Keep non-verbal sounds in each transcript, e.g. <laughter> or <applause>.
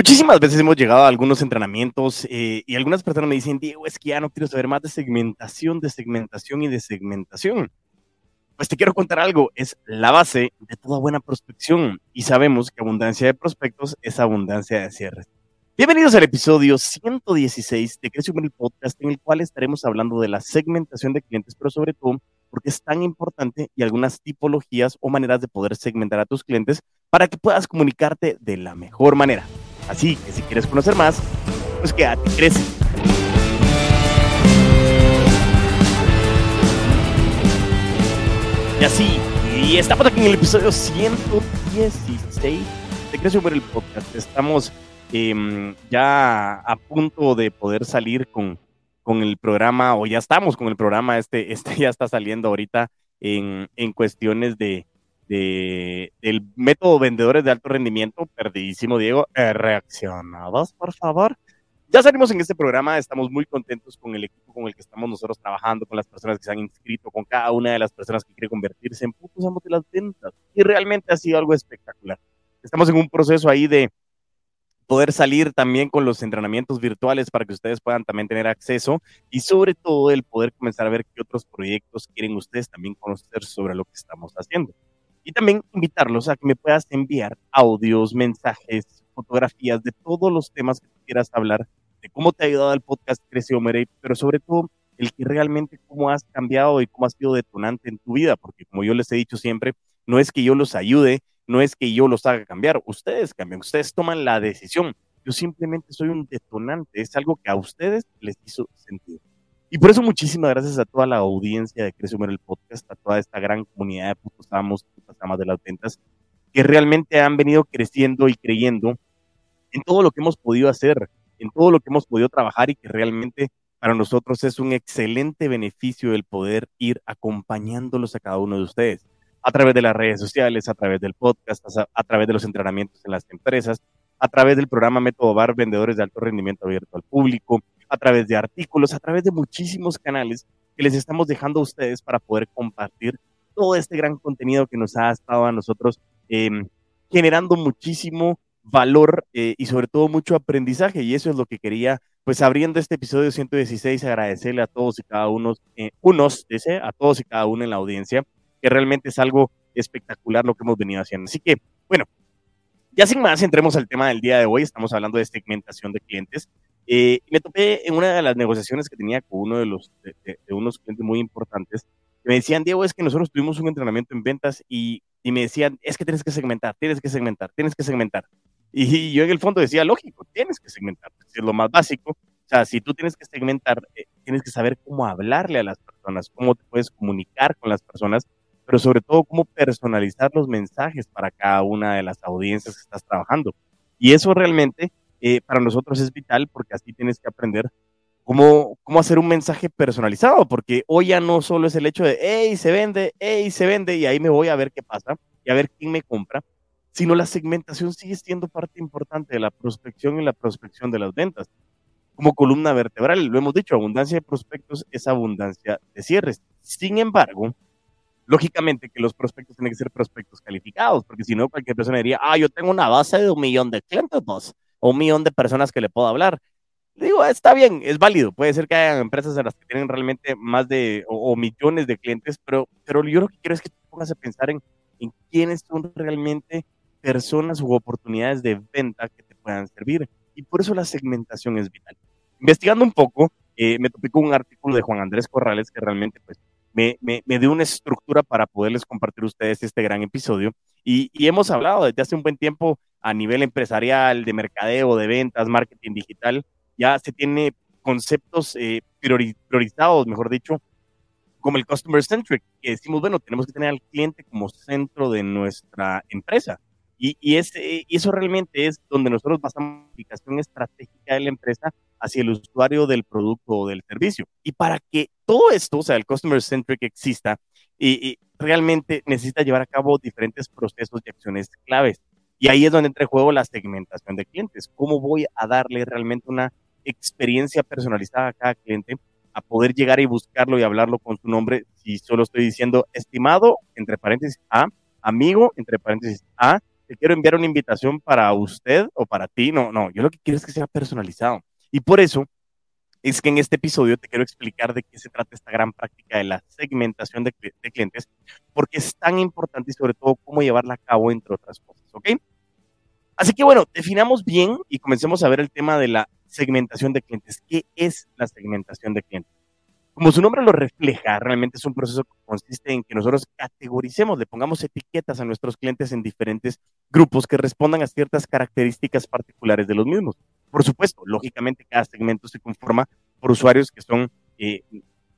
Muchísimas veces hemos llegado a algunos entrenamientos eh, y algunas personas me dicen, Diego, es que ya no quiero saber más de segmentación, de segmentación y de segmentación. Pues te quiero contar algo, es la base de toda buena prospección y sabemos que abundancia de prospectos es abundancia de cierres. Bienvenidos al episodio 116 de Crecio el Podcast, en el cual estaremos hablando de la segmentación de clientes, pero sobre todo porque es tan importante y algunas tipologías o maneras de poder segmentar a tus clientes para que puedas comunicarte de la mejor manera. Así que si quieres conocer más, pues quédate, crece. Y así, y estamos aquí en el episodio 116 de Crecio por el Podcast. Estamos em, ya a punto de poder salir con, con el programa, o ya estamos con el programa, este, este ya está saliendo ahorita en, en cuestiones de, de, del método vendedores de alto rendimiento, perdidísimo Diego, eh, reaccionados, por favor. Ya salimos en este programa, estamos muy contentos con el equipo con el que estamos nosotros trabajando, con las personas que se han inscrito, con cada una de las personas que quiere convertirse en putos amos de las ventas. Y realmente ha sido algo espectacular. Estamos en un proceso ahí de poder salir también con los entrenamientos virtuales para que ustedes puedan también tener acceso y sobre todo el poder comenzar a ver qué otros proyectos quieren ustedes también conocer sobre lo que estamos haciendo. Y también invitarlos a que me puedas enviar audios, mensajes, fotografías de todos los temas que quieras hablar, de cómo te ha ayudado el podcast Crece Mere, pero sobre todo el que realmente cómo has cambiado y cómo has sido detonante en tu vida, porque como yo les he dicho siempre, no es que yo los ayude, no es que yo los haga cambiar, ustedes cambian, ustedes toman la decisión. Yo simplemente soy un detonante, es algo que a ustedes les hizo sentido. Y por eso muchísimas gracias a toda la audiencia de Crece el Podcast, a toda esta gran comunidad de putos amos, putas amas de las ventas, que realmente han venido creciendo y creyendo en todo lo que hemos podido hacer, en todo lo que hemos podido trabajar y que realmente para nosotros es un excelente beneficio el poder ir acompañándolos a cada uno de ustedes a través de las redes sociales, a través del podcast, a, través de los entrenamientos en las empresas, a través del programa Método Bar Vendedores de Alto Rendimiento Abierto al Público, a través de artículos, a través de muchísimos canales que les estamos dejando a ustedes para poder compartir todo este gran contenido que nos ha estado a nosotros em, generando muchísimo valor eh, y sobre todo mucho aprendizaje. Y eso es lo que quería, pues abriendo este episodio 116, agradecerle a todos y cada uno, eh, unos, ese, a todos y cada uno en la audiencia, que realmente es algo espectacular lo que hemos venido haciendo. Así que, bueno, ya sin más, entremos al tema del día de hoy. Estamos hablando de segmentación de clientes. Eh, me topé en una de las negociaciones que tenía con uno de los de, unos clientes muy importantes me decían, Diego, es que nosotros tuvimos un entrenamiento en ventas y, y, me decían, es que tienes que segmentar, tienes que segmentar, tienes que segmentar. Y, <laughs> yo en el fondo decía, lógico, tienes que segmentar, es lo más básico. O sea, si tú tienes que segmentar, eh, tienes que saber cómo hablarle a las personas, cómo te puedes comunicar con las personas, pero sobre todo cómo personalizar los mensajes para cada una de las audiencias que estás trabajando. Y eso realmente eh, para nosotros es vital porque así tienes que aprender cómo, cómo hacer un mensaje personalizado, porque hoy ya no solo es el hecho de, hey, se vende, hey, se vende, y ahí me voy a ver qué pasa y a ver quién me compra, sino la segmentación sigue siendo parte importante de la prospección y la prospección de las ventas. Como columna vertebral, lo hemos dicho, abundancia de prospectos es abundancia de cierres. Sin embargo, lógicamente que los prospectos tienen que ser prospectos calificados, porque si no, cualquier persona diría, ah, yo tengo una base de un millón de clientes, boss o un millón de personas que le puedo hablar. Digo, está bien, es válido. Puede ser que haya empresas en las que tienen realmente más de o, millones de clientes, pero, pero yo lo que quiero es que te pongas a pensar en, en quiénes son realmente personas u oportunidades de venta que te puedan servir. Y por eso la segmentación es vital. Investigando un poco, eh, me topé con un artículo de Juan Andrés Corrales que realmente pues, me, me, me, dio una estructura para poderles compartir a ustedes este gran episodio. Y, y hemos hablado desde hace un buen tiempo a nivel empresarial, de mercadeo, de ventas, marketing digital, ya se tiene conceptos eh, priorizados, mejor dicho, como el customer centric, que decimos, bueno, tenemos que tener al cliente como centro de nuestra empresa. Y, y, ese, y eso realmente es donde nosotros basamos la aplicación estratégica de la empresa hacia el usuario del producto o del servicio. Y para que todo esto, o sea, el customer centric exista, y, y realmente necesita llevar a cabo diferentes procesos y acciones claves. Y ahí es donde entra en juego la segmentación de clientes. ¿Cómo voy a darle realmente una experiencia personalizada a cada cliente a poder llegar y buscarlo y hablarlo con su nombre si solo estoy diciendo estimado, entre paréntesis A, amigo, entre paréntesis A, te quiero enviar una invitación para usted o para ti. No, no, yo lo que quiero es que sea personalizado. Y por eso es que en este episodio te quiero explicar de qué se trata esta gran práctica de la segmentación de, de clientes, porque es tan importante y sobre todo cómo llevarla a cabo, entre otras cosas, ¿ok? Así que bueno, definamos bien y comencemos a ver el tema de la segmentación de clientes. ¿Qué es la segmentación de clientes? Como su nombre lo refleja, realmente es un proceso que consiste en que nosotros categoricemos, le pongamos etiquetas a nuestros clientes en diferentes grupos que respondan a ciertas características particulares de los mismos. Por supuesto, lógicamente cada segmento se conforma por usuarios que son eh,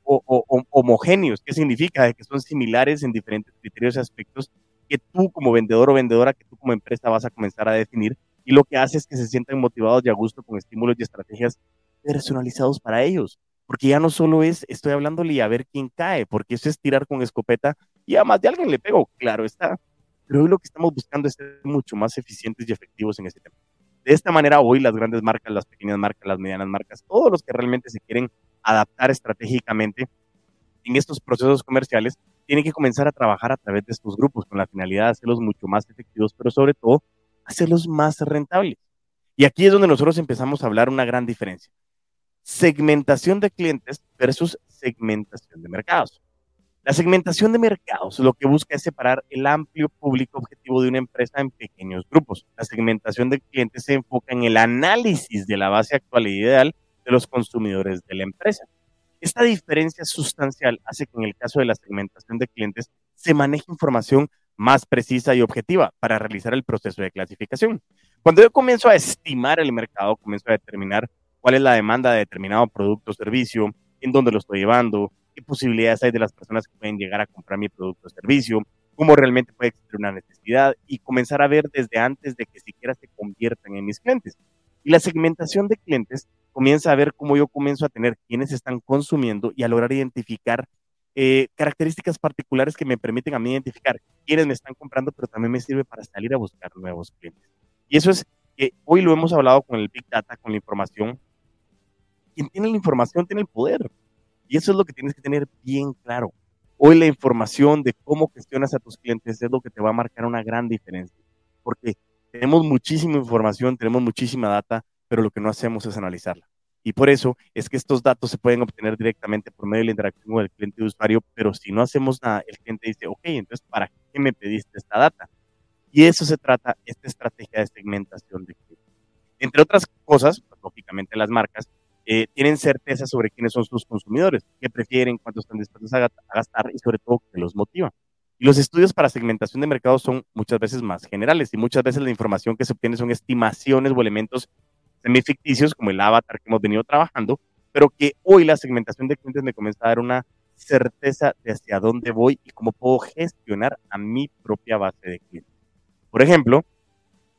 homogéneos. ¿Qué significa? Que son similares en diferentes criterios y aspectos que tú como vendedor o vendedora, que tú como empresa vas a comenzar a definir y lo que hace es que se sientan motivados y a gusto con estímulos y estrategias personalizados para ellos. Porque ya no solo es, estoy hablándole y a ver quién cae, porque eso es tirar con escopeta y a más de alguien le pego, claro está. Pero hoy lo que estamos buscando es ser mucho más eficientes y efectivos en ese tema. De esta manera, hoy las grandes marcas, las pequeñas marcas, las medianas marcas, todos los que realmente se quieren adaptar estratégicamente en estos procesos comerciales, tienen que comenzar a trabajar a través de estos grupos con la finalidad de hacerlos mucho más efectivos, pero sobre todo hacerlos más rentables. Y aquí es donde nosotros empezamos a hablar una gran diferencia. Segmentación de clientes versus segmentación de mercados. La segmentación de mercados lo que busca es separar el amplio público objetivo de una empresa en pequeños grupos. La segmentación de clientes se enfoca en el análisis de la base actual e ideal de los consumidores de la empresa. Esta diferencia sustancial hace que en el caso de la segmentación de clientes se maneje información más precisa y objetiva para realizar el proceso de clasificación. Cuando yo comienzo a estimar el mercado, comienzo a determinar cuál es la demanda de determinado producto o servicio, en dónde lo estoy llevando, qué posibilidades hay de las personas que pueden llegar a comprar mi producto o servicio, cómo realmente puede existir una necesidad y comenzar a ver desde antes de que siquiera se conviertan en mis clientes. Y la segmentación de clientes comienza a ver cómo yo comienzo a tener quienes están consumiendo y a lograr identificar eh, características particulares que me permiten a mí identificar quiénes me están comprando, pero también me sirve para salir a buscar nuevos clientes. Y eso es que hoy lo hemos hablado con el Big Data, con la información. Quien tiene la información tiene el poder. Y eso es lo que tienes que tener bien claro. Hoy la información de cómo gestionas a tus clientes es lo que te va a marcar una gran diferencia. Porque tenemos muchísima información, tenemos muchísima data, pero lo que no hacemos es analizarla. Y por eso es que estos datos se pueden obtener directamente por medio de la interacción con el cliente de usuario, pero si no hacemos nada, el cliente dice, ok, entonces, ¿para qué me pediste esta data? Y eso se trata, esta estrategia de segmentación de clientes. Entre otras cosas, pues, lógicamente las marcas eh, tienen certeza sobre quiénes son sus consumidores, qué prefieren, cuánto están dispuestos a, gastar y sobre todo qué los motiva. Los estudios para segmentación de mercado son muchas veces más generales y muchas veces la información que se obtiene son estimaciones o elementos semificticios como el avatar que hemos venido trabajando, pero que hoy la segmentación de clientes me comienza a dar una certeza de hacia dónde voy y cómo puedo gestionar a mi propia base de clientes. Por ejemplo,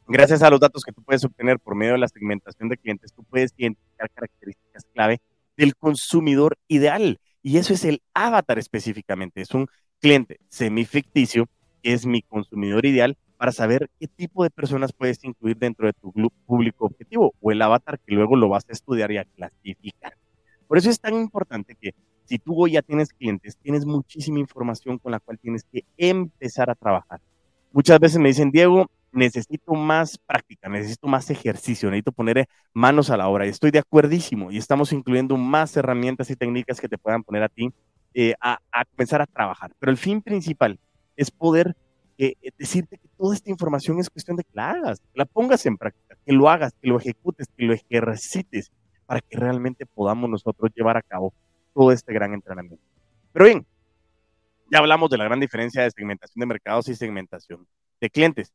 gracias a los datos que tú puedes obtener por medio de la segmentación de clientes, tú puedes identificar características clave del consumidor ideal. Y eso es el avatar específicamente. Es un cliente semificticio que es mi consumidor ideal para saber qué tipo de personas puedes incluir dentro de tu público objetivo o el avatar que luego lo vas a estudiar y a clasificar. Por eso es tan importante que si tú hoy ya tienes clientes, tienes muchísima información con la cual tienes que empezar a trabajar. Muchas veces me dicen, Diego, necesito más práctica, necesito más ejercicio, necesito poner manos a la obra. Y estoy de acuerdísimo y estamos incluyendo más herramientas y técnicas que te puedan poner a ti eh, a, a comenzar a trabajar. Pero el fin principal es poder eh, decirte que toda esta información es cuestión de que la hagas, que la pongas en práctica, que lo hagas, que lo ejecutes, que lo ejercites, para que realmente podamos nosotros llevar a cabo todo este gran entrenamiento. Pero bien, ya hablamos de la gran diferencia de segmentación de mercados y segmentación de clientes.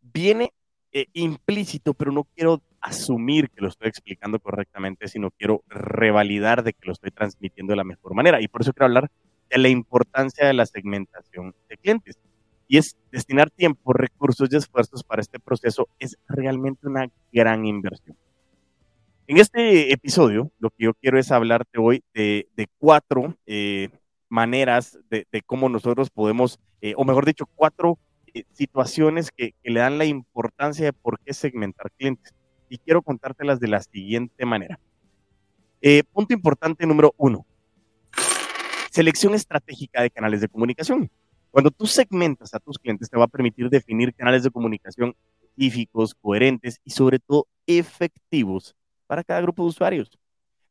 Viene eh, implícito, pero no quiero asumir que lo estoy explicando correctamente, sino quiero revalidar de que lo estoy transmitiendo de la mejor manera. Y por eso quiero hablar de la importancia de la segmentación de clientes y es destinar tiempo, recursos y esfuerzos para este proceso es realmente una gran inversión. En este episodio, lo que yo quiero es hablarte hoy de, cuatro eh, maneras de, cómo nosotros podemos, eh, o mejor dicho, cuatro eh, situaciones que, que, le dan la importancia de por qué segmentar clientes. Y quiero contártelas de la siguiente manera. punto importante número uno. Selección estratégica de canales de comunicación. Cuando tú segmentas a tus clientes, te va a permitir definir canales de comunicación específicos, coherentes y sobre todo efectivos para cada grupo de usuarios.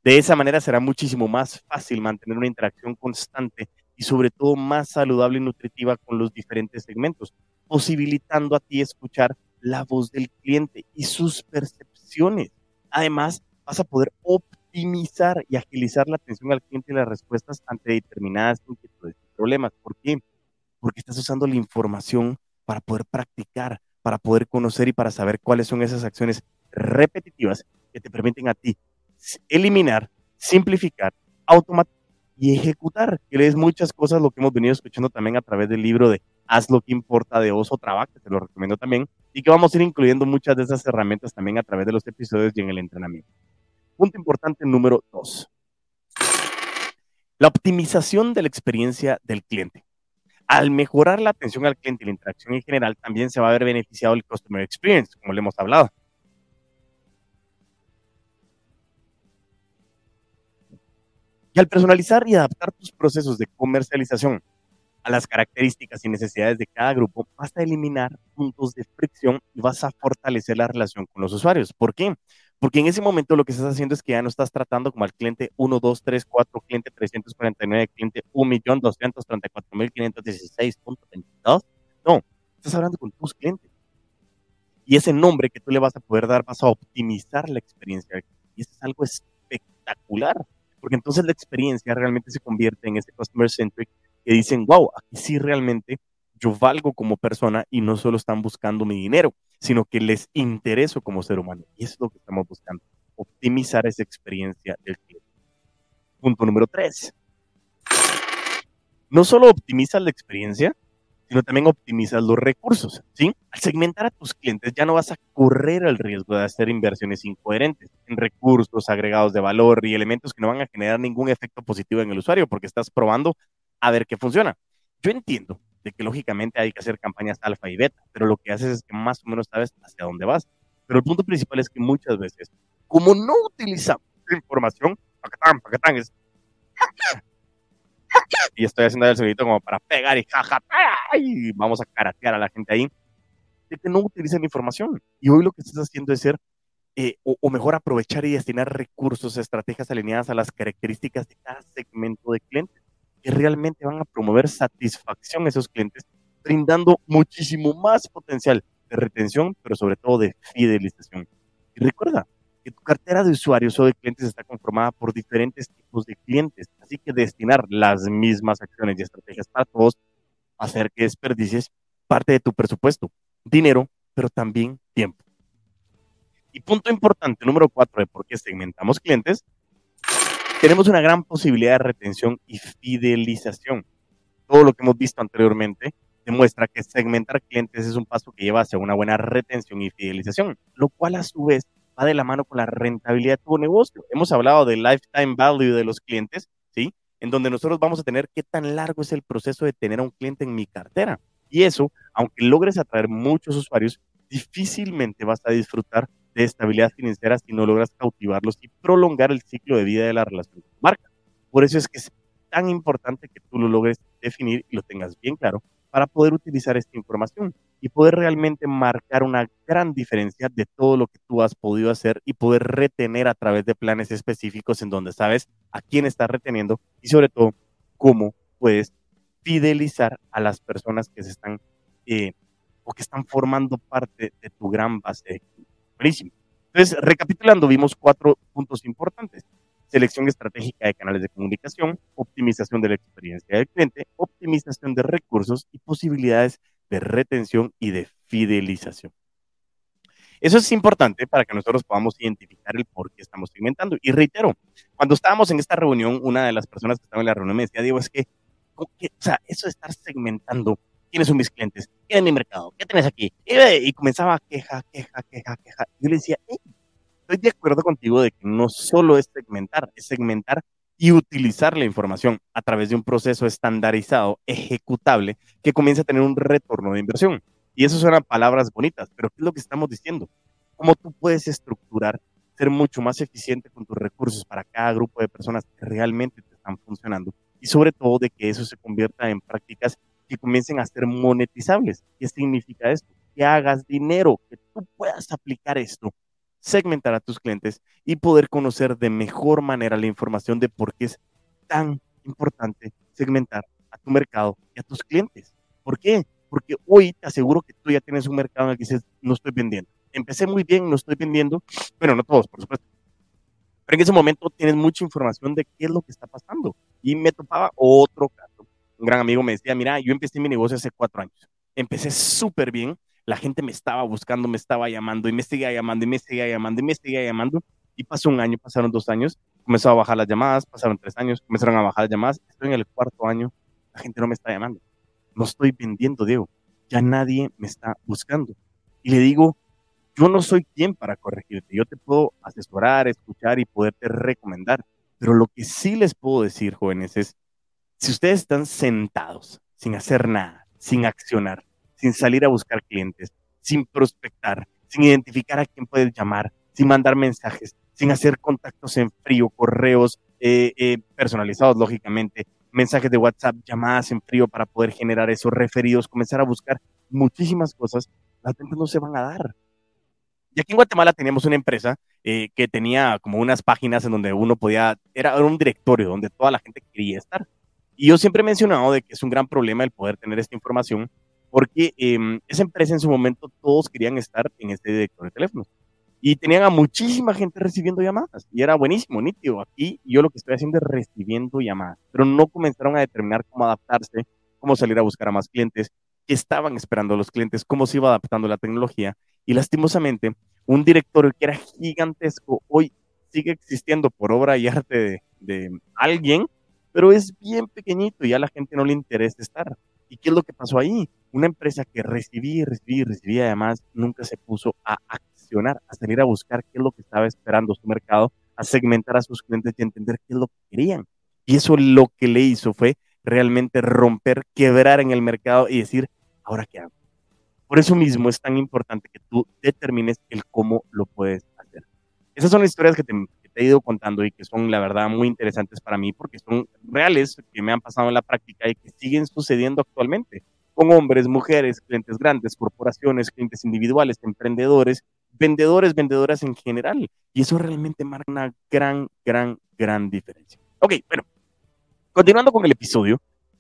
De esa manera será muchísimo más fácil mantener una interacción constante y sobre todo más saludable y nutritiva con los diferentes segmentos, posibilitando a ti escuchar la voz del cliente y sus percepciones. Además, vas a poder optimizar y agilizar la atención al cliente y las respuestas ante determinadas inquietudes y problemas. ¿Por qué? Porque estás usando la información para poder practicar, para poder conocer y para saber cuáles son esas acciones repetitivas que te permiten a ti eliminar, simplificar, automatizar y ejecutar, que es muchas cosas lo que hemos venido escuchando también a través del libro de Haz lo que importa de Oso Traba, que te lo recomiendo también, y que vamos a ir incluyendo muchas de esas herramientas también a través de los episodios y en el entrenamiento. Punto importante número dos. La optimización de la experiencia del cliente. Al mejorar la atención al cliente y la interacción en general, también se va a ver beneficiado el Customer Experience, como le hemos hablado. Y al personalizar y adaptar tus procesos de comercialización a las características y necesidades de cada grupo, vas a eliminar puntos de fricción y vas a fortalecer la relación con los usuarios. ¿Por qué? Porque en ese momento lo que estás haciendo es que ya no estás tratando como al cliente 1, 2, 3, 4, cliente 349, cliente 1.234.516.22. No, estás hablando con tus clientes. Y ese nombre que tú le vas a poder dar, vas a optimizar la experiencia. Y eso es algo espectacular porque entonces la experiencia realmente se convierte en ese customer centric que dicen, wow, aquí sí realmente yo valgo como persona y no solo están buscando mi dinero, sino que les intereso como ser humano. Y eso es lo que estamos buscando, optimizar esa experiencia del cliente. Punto número tres. No solo optimiza la experiencia, sino también optimizas los recursos, ¿sí? Al segmentar a tus clientes ya no vas a correr el riesgo de hacer inversiones incoherentes en recursos, agregados de valor y elementos que no van a generar ningún efecto positivo en el usuario porque estás probando a ver qué funciona. Yo entiendo de que lógicamente hay que hacer campañas alfa y beta, pero lo que haces es que más o menos sabes hacia dónde vas. Pero el punto principal es que muchas veces, como no utilizamos información, pacatán, pacatán, es y estoy haciendo el sonidito como para pegar y jaja, y vamos a caratear a la gente ahí, de que no utilicen información. Y hoy lo que estás haciendo es ser, eh, o, mejor aprovechar y destinar recursos, estrategias alineadas a las características de cada segmento de clientes, que realmente van a promover satisfacción a esos clientes, brindando muchísimo más potencial de retención, pero sobre todo de fidelización. Y recuerda, tu cartera de usuarios o de clientes está conformada por diferentes tipos de clientes. Así que destinar las mismas acciones y estrategias para todos hacer que desperdicies parte de tu presupuesto, dinero, pero también tiempo. Y punto importante, número cuatro, de por qué segmentamos clientes, tenemos una gran posibilidad de retención y fidelización. Todo lo que hemos visto anteriormente demuestra que segmentar clientes es un paso que lleva hacia una buena retención y fidelización, lo cual a su vez va de la mano con la rentabilidad de tu negocio. Hemos hablado del lifetime value de los clientes, ¿sí? En donde nosotros vamos a tener qué tan largo es el proceso de tener a un cliente en mi cartera. Y eso, aunque logres atraer muchos usuarios, difícilmente vas a disfrutar de estabilidad financiera si no logras cautivarlos y prolongar el ciclo de vida de la relación con tu marca. Por eso es que es tan importante que tú lo logres definir y lo tengas bien claro para poder utilizar esta información y poder realmente marcar una gran diferencia de todo lo que tú has podido hacer y poder retener a través de planes específicos en donde sabes a quién estás reteniendo y sobre todo cómo puedes fidelizar a las personas que se están eh, o que están formando parte de tu gran base Buenísimo. Entonces, recapitulando, vimos cuatro puntos importantes. Selección estratégica de canales de comunicación, optimización de la experiencia del cliente, optimización de recursos y posibilidades de retención y de fidelización. Eso es importante para que nosotros podamos identificar el por qué estamos segmentando. Y reitero, cuando estábamos en esta reunión, una de las personas que estaba en la reunión me decía, Diego, es que, o sea, eso de estar segmentando, ¿quiénes son mis clientes? ¿Qué es mi mercado? ¿Qué tenés aquí? Y, comenzaba a queja, queja, queja, queja. Yo le decía, estoy de acuerdo contigo de que no solo es segmentar, es segmentar y utilizar la información a través de un proceso estandarizado, ejecutable, que comience a tener un retorno de inversión. Y eso son palabras bonitas, pero ¿qué es lo que estamos diciendo? ¿Cómo tú puedes estructurar, ser mucho más eficiente con tus recursos para cada grupo de personas que realmente te están funcionando? Y sobre todo de que eso se convierta en prácticas que comiencen a ser monetizables. ¿Qué significa esto? Que hagas dinero, que tú puedas aplicar esto, segmentar a tus clientes y poder conocer de mejor manera la información de por qué es tan importante segmentar a tu mercado y a tus clientes. ¿Por qué? Porque hoy te aseguro que tú ya tienes un mercado en el que dices, no estoy vendiendo. Empecé muy bien, no estoy vendiendo. Bueno, no todos, por supuesto. Pero en ese momento tienes mucha información de qué es lo que está pasando. Y me topaba otro caso. Un gran amigo me decía, mira, yo empecé mi negocio hace cuatro años. Empecé súper bien. La gente me estaba buscando, me estaba llamando y me seguía llamando y me seguía llamando y me seguía llamando. Y pasó un año, pasaron dos años, comenzó a bajar las llamadas, pasaron tres años, comenzaron a bajar las llamadas. Estoy en el cuarto año, la gente no me está llamando no estoy vendiendo, Diego. Ya nadie me está buscando. Y le digo, yo no soy quien para corregirte. Yo te puedo asesorar, escuchar y poderte recomendar. Pero lo que sí les puedo decir, jóvenes, es, si ustedes están sentados, sin hacer nada, sin accionar, sin salir a buscar clientes, sin prospectar, sin identificar a quién puedes llamar, sin mandar mensajes, sin hacer contactos en frío, correos eh, eh, personalizados, lógicamente, mensajes de WhatsApp, llamadas en frío para poder generar esos referidos, comenzar a buscar muchísimas cosas, las ventas no se van a dar. Y aquí en Guatemala teníamos una empresa eh, que tenía como unas páginas en donde uno podía, era, un directorio donde toda la gente quería estar. Y yo siempre he mencionado de que es un gran problema el poder tener esta información, porque em, esa empresa en su momento todos querían estar en este directorio de teléfonos y tenían a muchísima gente recibiendo llamadas y era buenísimo, nítido. Aquí yo lo que estoy haciendo es recibiendo llamadas, pero no comenzaron a determinar cómo adaptarse, cómo salir a buscar a más clientes, qué estaban esperando los clientes, cómo se iba adaptando la tecnología y lastimosamente un directorio que era gigantesco hoy sigue existiendo por obra y arte de, de alguien, pero es bien pequeñito y a la gente no le interesa estar. ¿Y qué es lo que pasó ahí? Una empresa que recibía recibía recibía además nunca se puso a a salir a buscar qué es lo que estaba esperando su mercado, a segmentar a sus clientes y entender qué es lo que querían. Y eso lo que le hizo fue realmente romper, quebrar en el mercado y decir, ahora qué hago. Por eso mismo es tan importante que tú determines el cómo lo puedes hacer. Esas son las historias que te he ido contando y que son, la verdad, muy interesantes para mí porque son reales, que me han pasado en la práctica y que siguen sucediendo actualmente con hombres, mujeres, clientes grandes, corporaciones, clientes individuales, emprendedores vendedores, vendedoras en general. Y eso realmente marca una gran, gran, gran diferencia. Ok, bueno, continuando con el episodio,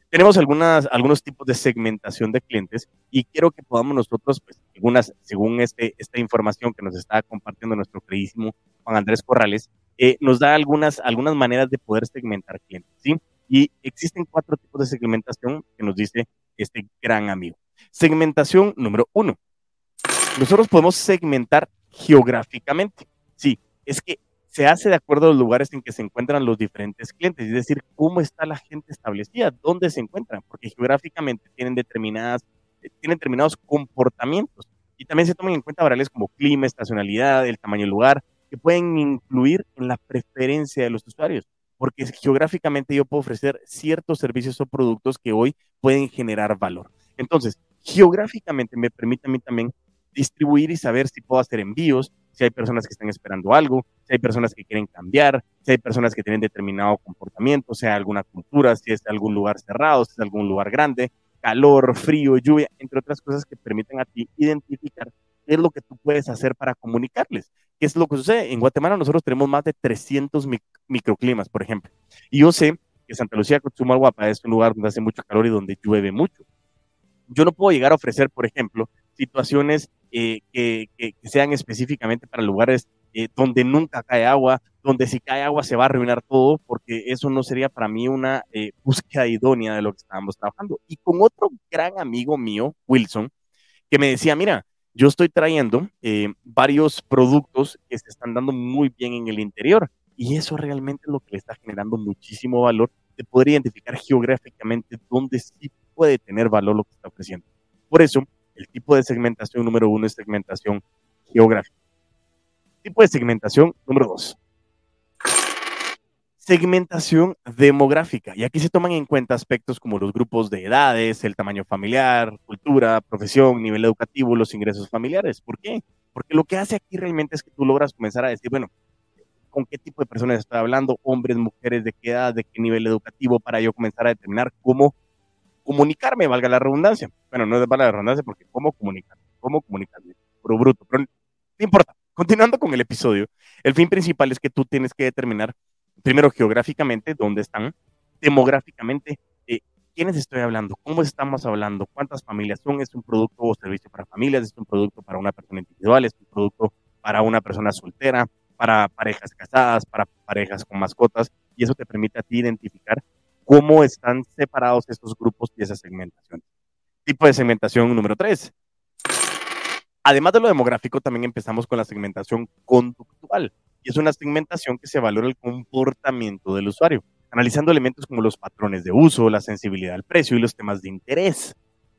tenemos algunas, algunos tipos de segmentación de clientes y quiero que podamos nosotros, pues, algunas, según este, esta información que nos está compartiendo nuestro queridísimo Juan Andrés Corrales, eh, nos da algunas, algunas maneras de poder segmentar clientes, ¿sí? Y existen cuatro tipos de segmentación que nos dice este gran amigo. Segmentación número uno, nosotros podemos segmentar geográficamente. Sí, es que se hace de acuerdo a los lugares en que se encuentran los diferentes clientes, es decir, cómo está la gente establecida, dónde se encuentran, porque geográficamente tienen determinadas, tienen determinados comportamientos y también se toman en cuenta variables como clima, estacionalidad, el tamaño del lugar, que pueden influir en la preferencia de los usuarios, porque geográficamente yo puedo ofrecer ciertos servicios o productos que hoy pueden generar valor. Entonces, geográficamente me permite a mí también distribuir y saber si puedo hacer envíos, si hay personas que están esperando algo, si hay personas que quieren cambiar, si hay personas que tienen determinado comportamiento, sea alguna cultura, si es algún lugar cerrado, si es algún lugar grande, calor, frío, lluvia, entre otras cosas que permiten a ti identificar qué es lo que tú puedes hacer para comunicarles. ¿Qué es lo que sucede? En Guatemala nosotros tenemos más de 300 microclimas, por ejemplo. Y yo sé que Santa Lucía Guapa es un lugar donde hace mucho calor y donde llueve mucho. Yo no puedo llegar a ofrecer, por ejemplo, situaciones eh, que, sean específicamente para lugares eh, donde nunca cae agua, donde si cae agua se va a arruinar todo, porque eso no sería para mí una eh, búsqueda idónea de lo que estábamos trabajando. Y con otro gran amigo mío, Wilson, que me decía, mira, yo estoy trayendo varios productos que se están dando muy bien en el interior. Y eso realmente es lo que le está generando muchísimo valor de poder identificar geográficamente dónde sí puede tener valor lo que está ofreciendo. Por eso, el tipo de segmentación número uno es segmentación geográfica. Tipo de segmentación número dos. Segmentación demográfica. Y aquí se toman en cuenta aspectos como los grupos de edades, el tamaño familiar, cultura, profesión, nivel educativo, los ingresos familiares. ¿Por qué? Porque lo que hace aquí realmente es que tú logras comenzar a decir, bueno, con qué tipo de personas estoy hablando, hombres, mujeres, de qué edad, de qué nivel educativo, para yo comenzar a determinar cómo comunicarme, valga la redundancia. Bueno, no es valga la redundancia porque cómo comunicar, cómo comunicarme, pero bruto, pero no importa. Continuando con el episodio, el fin principal es que tú tienes que determinar, primero geográficamente, dónde están, demográficamente, eh, quiénes estoy hablando, cómo estamos hablando, cuántas familias son, es un producto o servicio para familias, es un producto para una persona individual, es un producto para una persona soltera, para parejas casadas, para parejas con mascotas, y eso te permite a ti identificar cómo están separados estos grupos y esa segmentación. Tipo de segmentación número tres. Además de lo demográfico, también empezamos con la segmentación conductual, y es una segmentación que se valora el comportamiento del usuario, analizando elementos como los patrones de uso, la sensibilidad al precio y los temas de interés.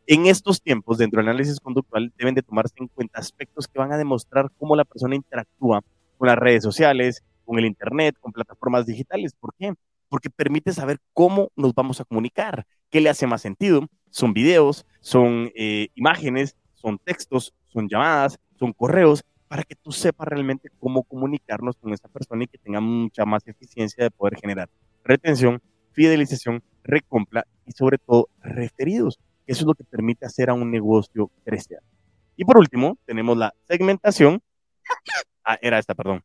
En estos tiempos, dentro del análisis conductual, deben de tomarse en cuenta aspectos que van a demostrar cómo la persona interactúa con las redes sociales, con el Internet, con plataformas digitales. ¿Por qué? Porque permite saber cómo nos vamos a comunicar, qué le hace más sentido. Son videos, son eh, imágenes, son textos, son llamadas, son correos, para que tú sepas realmente cómo comunicarnos con esa persona y que tenga mucha más eficiencia de poder generar retención, fidelización, recompra y sobre todo referidos. Eso es lo que permite hacer a un negocio crecer. Y por último, tenemos la segmentación Ah, era esta, perdón.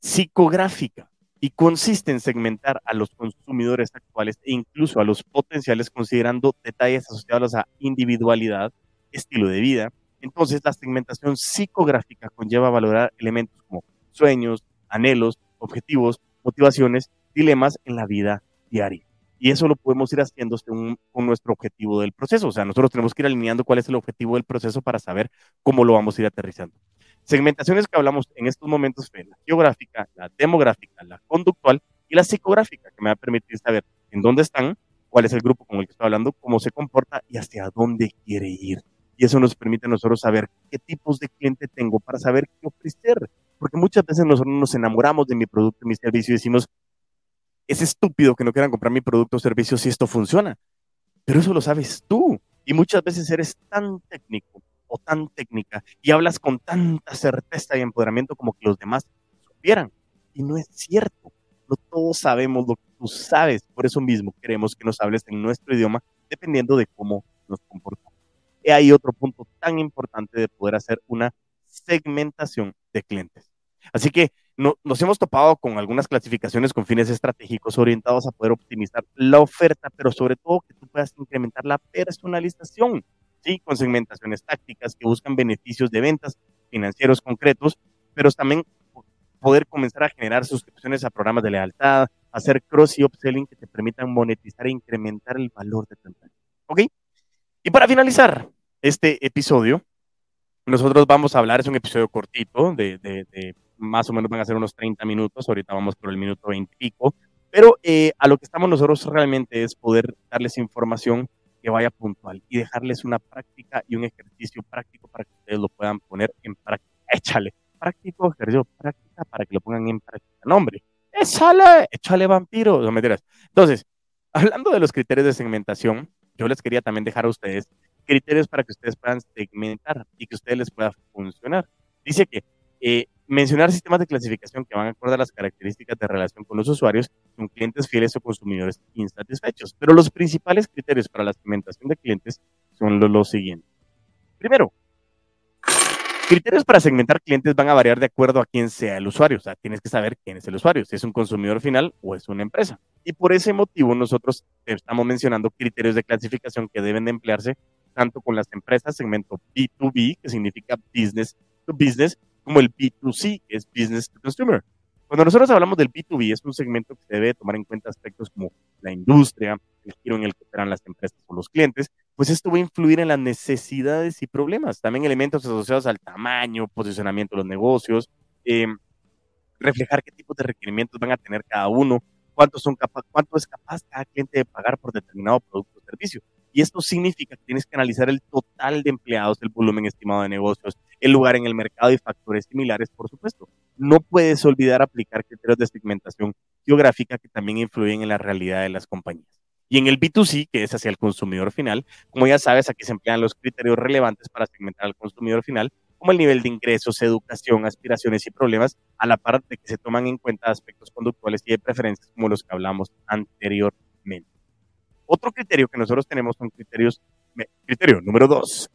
Psicográfica y consiste en segmentar a los consumidores actuales e incluso a los potenciales considerando detalles asociados a individualidad, estilo de vida. Entonces, la segmentación psicográfica conlleva valorar elementos como sueños, anhelos, objetivos, motivaciones, dilemas en la vida diaria. Y eso lo podemos ir haciendo según con nuestro objetivo del proceso. O sea, nosotros tenemos que ir alineando cuál es el objetivo del proceso para saber cómo lo vamos a ir aterrizando. Segmentaciones que hablamos en estos momentos fue la geográfica, la demográfica, la conductual y la psicográfica, que me va a permitir saber en dónde están, cuál es el grupo con el que estoy hablando, cómo se comporta y hacia dónde quiere ir. Y eso nos permite a nosotros saber qué tipos de cliente tengo para saber qué ofrecer. Porque muchas veces nosotros nos enamoramos de mi producto, mi servicio y decimos, es estúpido que no quieran comprar mi producto o servicio si esto funciona. Pero eso lo sabes tú. Y muchas veces eres tan técnico o tan técnica y hablas con tanta certeza y empoderamiento como que los demás supieran. Y no es cierto. No todos sabemos lo que tú sabes. Por eso mismo queremos que nos hables en nuestro idioma dependiendo de cómo nos comportamos. Y hay otro punto tan importante de poder hacer una segmentación de clientes. Así que no, nos hemos topado con algunas clasificaciones con fines estratégicos orientados a poder optimizar la oferta, pero sobre todo que tú puedas incrementar la personalización ¿sí? con segmentaciones tácticas que buscan beneficios de ventas financieros concretos, pero también poder comenzar a generar suscripciones a programas de lealtad, hacer cross y upselling que te permitan monetizar e incrementar el valor de tu empresa. ¿Ok? Y para finalizar este episodio, nosotros vamos a hablar, es un episodio cortito, de, de, más o menos van a ser unos 30 minutos, ahorita vamos por el minuto 20 y pico, pero eh, a lo que estamos nosotros realmente es poder darles información que vaya puntual y dejarles una práctica y un ejercicio práctico para que ustedes lo puedan poner en práctica. Échale, práctico, ejercicio, práctica para que lo pongan en práctica. No, hombre, échale, échale vampiro, no me dirás. Entonces, hablando de los criterios de segmentación, yo les quería también dejar a ustedes criterios para que ustedes puedan segmentar y que ustedes les pueda funcionar. Dice que eh, mencionar sistemas de clasificación que van a acordar las características de relación con los usuarios son clientes fieles o consumidores insatisfechos. Pero los principales criterios para la segmentación de clientes son los, siguientes. Primero, criterios para segmentar clientes van a variar de acuerdo a quién sea el usuario. O sea, tienes que saber quién es el usuario, si es un consumidor final o es una empresa. Y por ese motivo nosotros estamos mencionando criterios de clasificación que deben de emplearse tanto con las empresas, segmento B2B, que significa business to business, como el B2C, que es Business to Consumer. Cuando nosotros hablamos del B2B, es un segmento que se debe tomar en cuenta aspectos como la industria, el giro en el que operan las empresas o los clientes, pues esto va a influir en las necesidades y problemas. También elementos asociados al tamaño, posicionamiento de los negocios, eh, reflejar qué tipos de requerimientos van a tener cada uno, cuánto, cuánto es capaz cada cliente de pagar por determinado producto o servicio. Y esto significa que tienes que analizar el total de empleados, el volumen estimado de negocios, el lugar en el mercado y factores similares, por supuesto. No puedes olvidar aplicar criterios de segmentación geográfica que también influyen en la realidad de las compañías. Y en el B2C, que es hacia el consumidor final, como ya sabes, aquí se emplean los criterios relevantes para segmentar al consumidor final, como el nivel de ingresos, educación, aspiraciones y problemas, a la par de que se toman en cuenta aspectos conductuales y de preferencias como los que hablamos anteriormente. Otro criterio que nosotros tenemos son criterios, criterio número dos.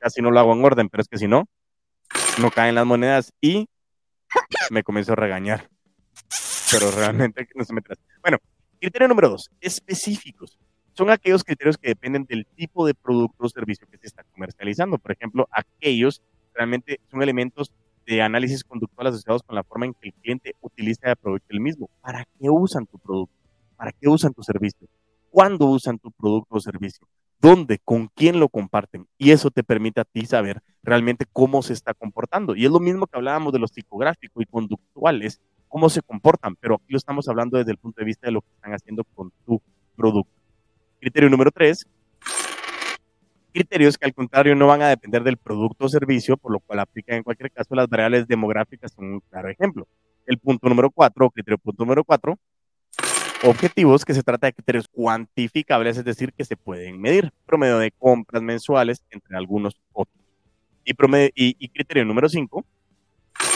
Casi no lo hago en orden, pero es que si no, no caen las monedas y me comienzo a regañar. Pero realmente no se me trata. Bueno, criterio número dos, específicos. Son aquellos criterios que dependen del tipo de producto o servicio que se está comercializando. Por ejemplo, aquellos realmente son elementos de análisis conductual asociados con la forma en que el cliente utiliza y aprovecha el mismo. ¿Para qué usan tu producto? ¿Para qué usan tu servicio? ¿Cuándo usan tu producto o servicio? ¿Dónde? ¿Con quién lo comparten? Y eso te permite a ti saber realmente cómo se está comportando. Y es lo mismo que hablábamos de los psicográficos y conductuales, cómo se comportan, pero aquí lo estamos hablando desde el punto de vista de lo que están haciendo con tu producto. Criterio número tres, criterios que al contrario no van a depender del producto o servicio, por lo cual aplican en cualquier caso las variables demográficas son un claro ejemplo. El punto número cuatro, criterio punto número cuatro, objetivos que se trata de criterios cuantificables, es decir, que se pueden medir, promedio de compras mensuales, entre algunos otros. Y, promedio, y, criterio número cinco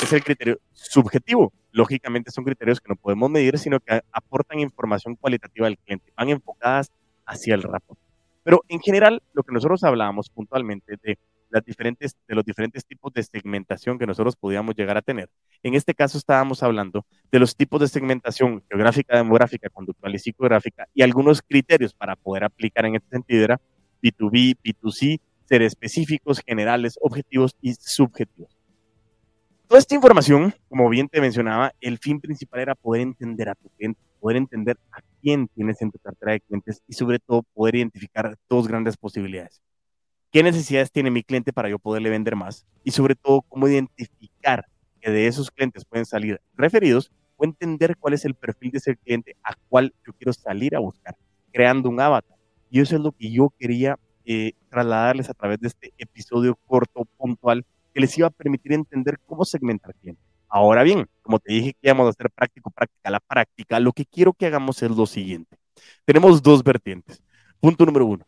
es el criterio subjetivo. Lógicamente son criterios que no podemos medir, sino que aportan información cualitativa al cliente, van enfocadas hacia el rapport. Pero en general, lo que nosotros hablábamos puntualmente de los diferentes tipos de segmentación que nosotros podíamos llegar a tener, en este caso estábamos hablando de los tipos de segmentación geográfica, demográfica, conductual y psicográfica y algunos criterios para poder aplicar en este sentido era B2B, B2C, ser específicos, generales, objetivos y subjetivos. Toda esta información, como bien te mencionaba, el fin principal era poder entender a tu cliente, poder entender a quién tienes en tu cartera de clientes y sobre todo poder identificar dos grandes posibilidades. ¿Qué necesidades tiene mi cliente para yo poderle vender más? Y sobre todo, cómo identificar que de esos clientes pueden salir referidos o entender cuál es el perfil de ese cliente a cual yo quiero salir a buscar, creando un avatar. Y eso es lo que yo quería eh, trasladarles a través de este episodio corto, puntual, que les iba a permitir entender cómo segmentar clientes. Ahora bien, como te dije que íbamos a hacer práctico, práctica, la práctica, lo que quiero que hagamos es lo siguiente. Tenemos dos vertientes. Punto número uno.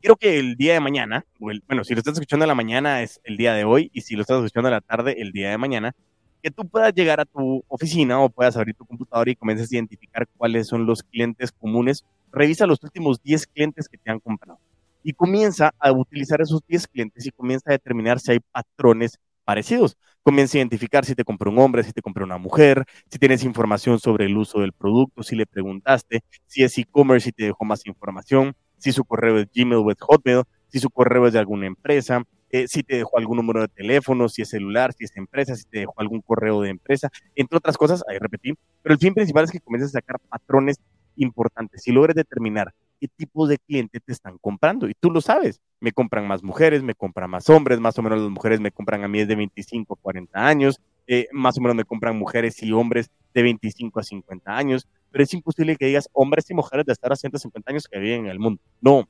Quiero que el día de mañana, bueno, si lo estás escuchando en la mañana es el día de hoy y si lo estás escuchando en la tarde, el día de mañana, que tú puedas llegar a tu oficina o puedas abrir tu computadora y comiences a identificar cuáles son los clientes comunes. Revisa los últimos 10 clientes que te han comprado y comienza a utilizar esos 10 clientes y comienza a determinar si hay patrones parecidos. Comienza a identificar si te compró un hombre, si te compró una mujer, si tienes información sobre el uso del producto, si le preguntaste, si es e-commerce, si te dejó más información, si su correo es Gmail o Hotmail, si su correo es de alguna empresa, eh, si te dejó algún número de teléfono, si es celular, si es empresa, si te dejó algún correo de empresa, entre otras cosas, ahí repetí, pero el fin principal es que comiences a sacar patrones importantes. Si logres determinar qué tipo de cliente te están comprando. Y tú lo sabes, me compran más mujeres, me compran más hombres, más o menos las mujeres me compran a mí de 25 a 40 años, eh, más o menos me compran mujeres y hombres de 25 a 50 años, pero es imposible que digas hombres y mujeres de estar a 150 años que viven en el mundo. No,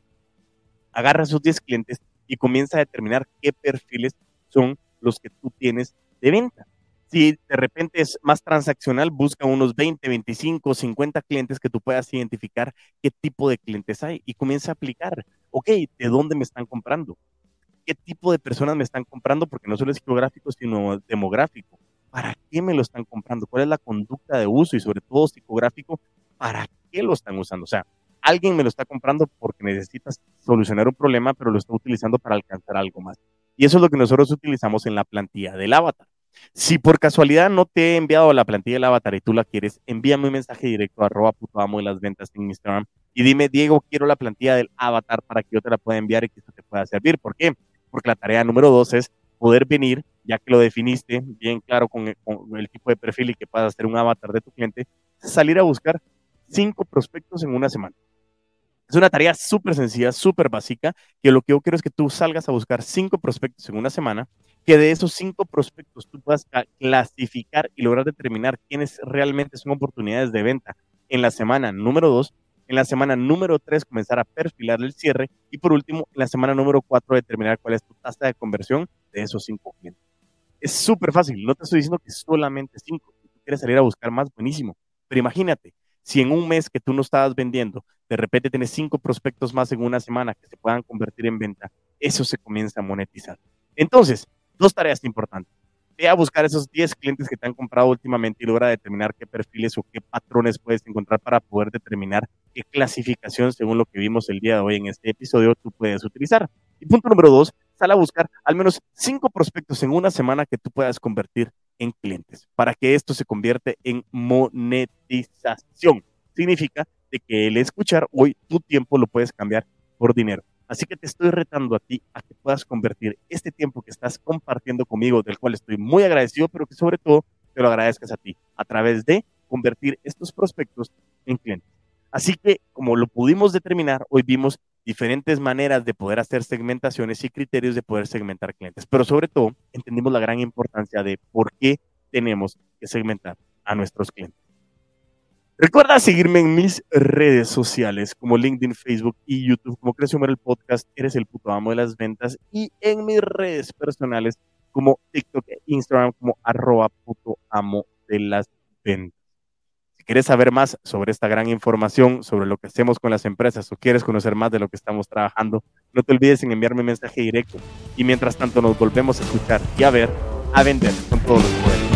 agarra esos 10 clientes y comienza a determinar qué perfiles son los que tú tienes de venta. Si de repente es más transaccional, busca unos 20, 25, 50 clientes que tú puedas identificar qué tipo de clientes hay y comienza a aplicar. Ok, ¿de dónde me están comprando? ¿Qué tipo de personas me están comprando? Porque no solo es geográfico, sino demográfico. ¿Para qué me lo están comprando? ¿Cuál es la conducta de uso? Y sobre todo psicográfico, ¿para qué lo están usando? O sea, alguien me lo está comprando porque necesitas solucionar un problema, pero lo está utilizando para alcanzar algo más. Y eso es lo que nosotros utilizamos en la plantilla del avatar. Si por casualidad no te he enviado la plantilla del avatar y tú la quieres, envíame un mensaje directo a arroba amo de las ventas en Instagram y dime, Diego, quiero la plantilla del avatar para que yo te la pueda enviar y que esto te pueda servir. ¿Por qué? Porque la tarea número dos es poder venir, ya que lo definiste bien claro con el, tipo de perfil y que puedas hacer un avatar de tu cliente, salir a buscar cinco prospectos en una semana. Es una tarea súper sencilla, súper básica, que lo que yo quiero es que tú salgas a buscar cinco prospectos en una semana que de esos cinco prospectos tú puedas clasificar y lograr determinar quiénes realmente son oportunidades de venta en la semana número dos, en la semana número tres comenzar a perfilar el cierre y por último en la semana número cuatro determinar cuál es tu tasa de conversión de esos cinco clientes. Es súper fácil, no te estoy diciendo que solamente cinco, si tú quieres salir a buscar más, buenísimo, pero imagínate, si en un mes que tú no estabas vendiendo, de repente tienes cinco prospectos más en una semana que se puedan convertir en venta, eso se comienza a monetizar. Entonces, dos tareas importantes. ve a buscar esos 10 clientes que te han comprado últimamente y logra determinar qué perfiles o qué patrones puedes encontrar para poder determinar qué clasificación, según lo que vimos el día de hoy en este episodio, tú puedes utilizar. Y punto número dos, sal a buscar al menos cinco prospectos en una semana que tú puedas convertir en clientes para que esto se convierte en monetización. Significa de que el escuchar hoy tu tiempo lo puedes cambiar por dinero. Así que te estoy retando a ti a que puedas convertir este tiempo que estás compartiendo conmigo, del cual estoy muy agradecido, pero que sobre todo te lo agradezcas a ti, a través de convertir estos prospectos en clientes. Así que, como lo pudimos determinar, hoy vimos diferentes maneras de poder hacer segmentaciones y criterios de poder segmentar clientes, pero sobre todo entendimos la gran importancia de por qué tenemos que segmentar a nuestros clientes. Recuerda seguirme en mis redes sociales como LinkedIn, Facebook y YouTube como Crecio el Podcast, Eres el puto amo de las ventas y en mis redes personales como TikTok e Instagram como arroba puto amo de las ventas. Si quieres saber más sobre esta gran información, sobre lo que hacemos con las empresas o quieres conocer más de lo que estamos trabajando, no te olvides en enviarme mensaje directo. Y mientras tanto nos volvemos a escuchar y a ver, a vender con todos los poderes.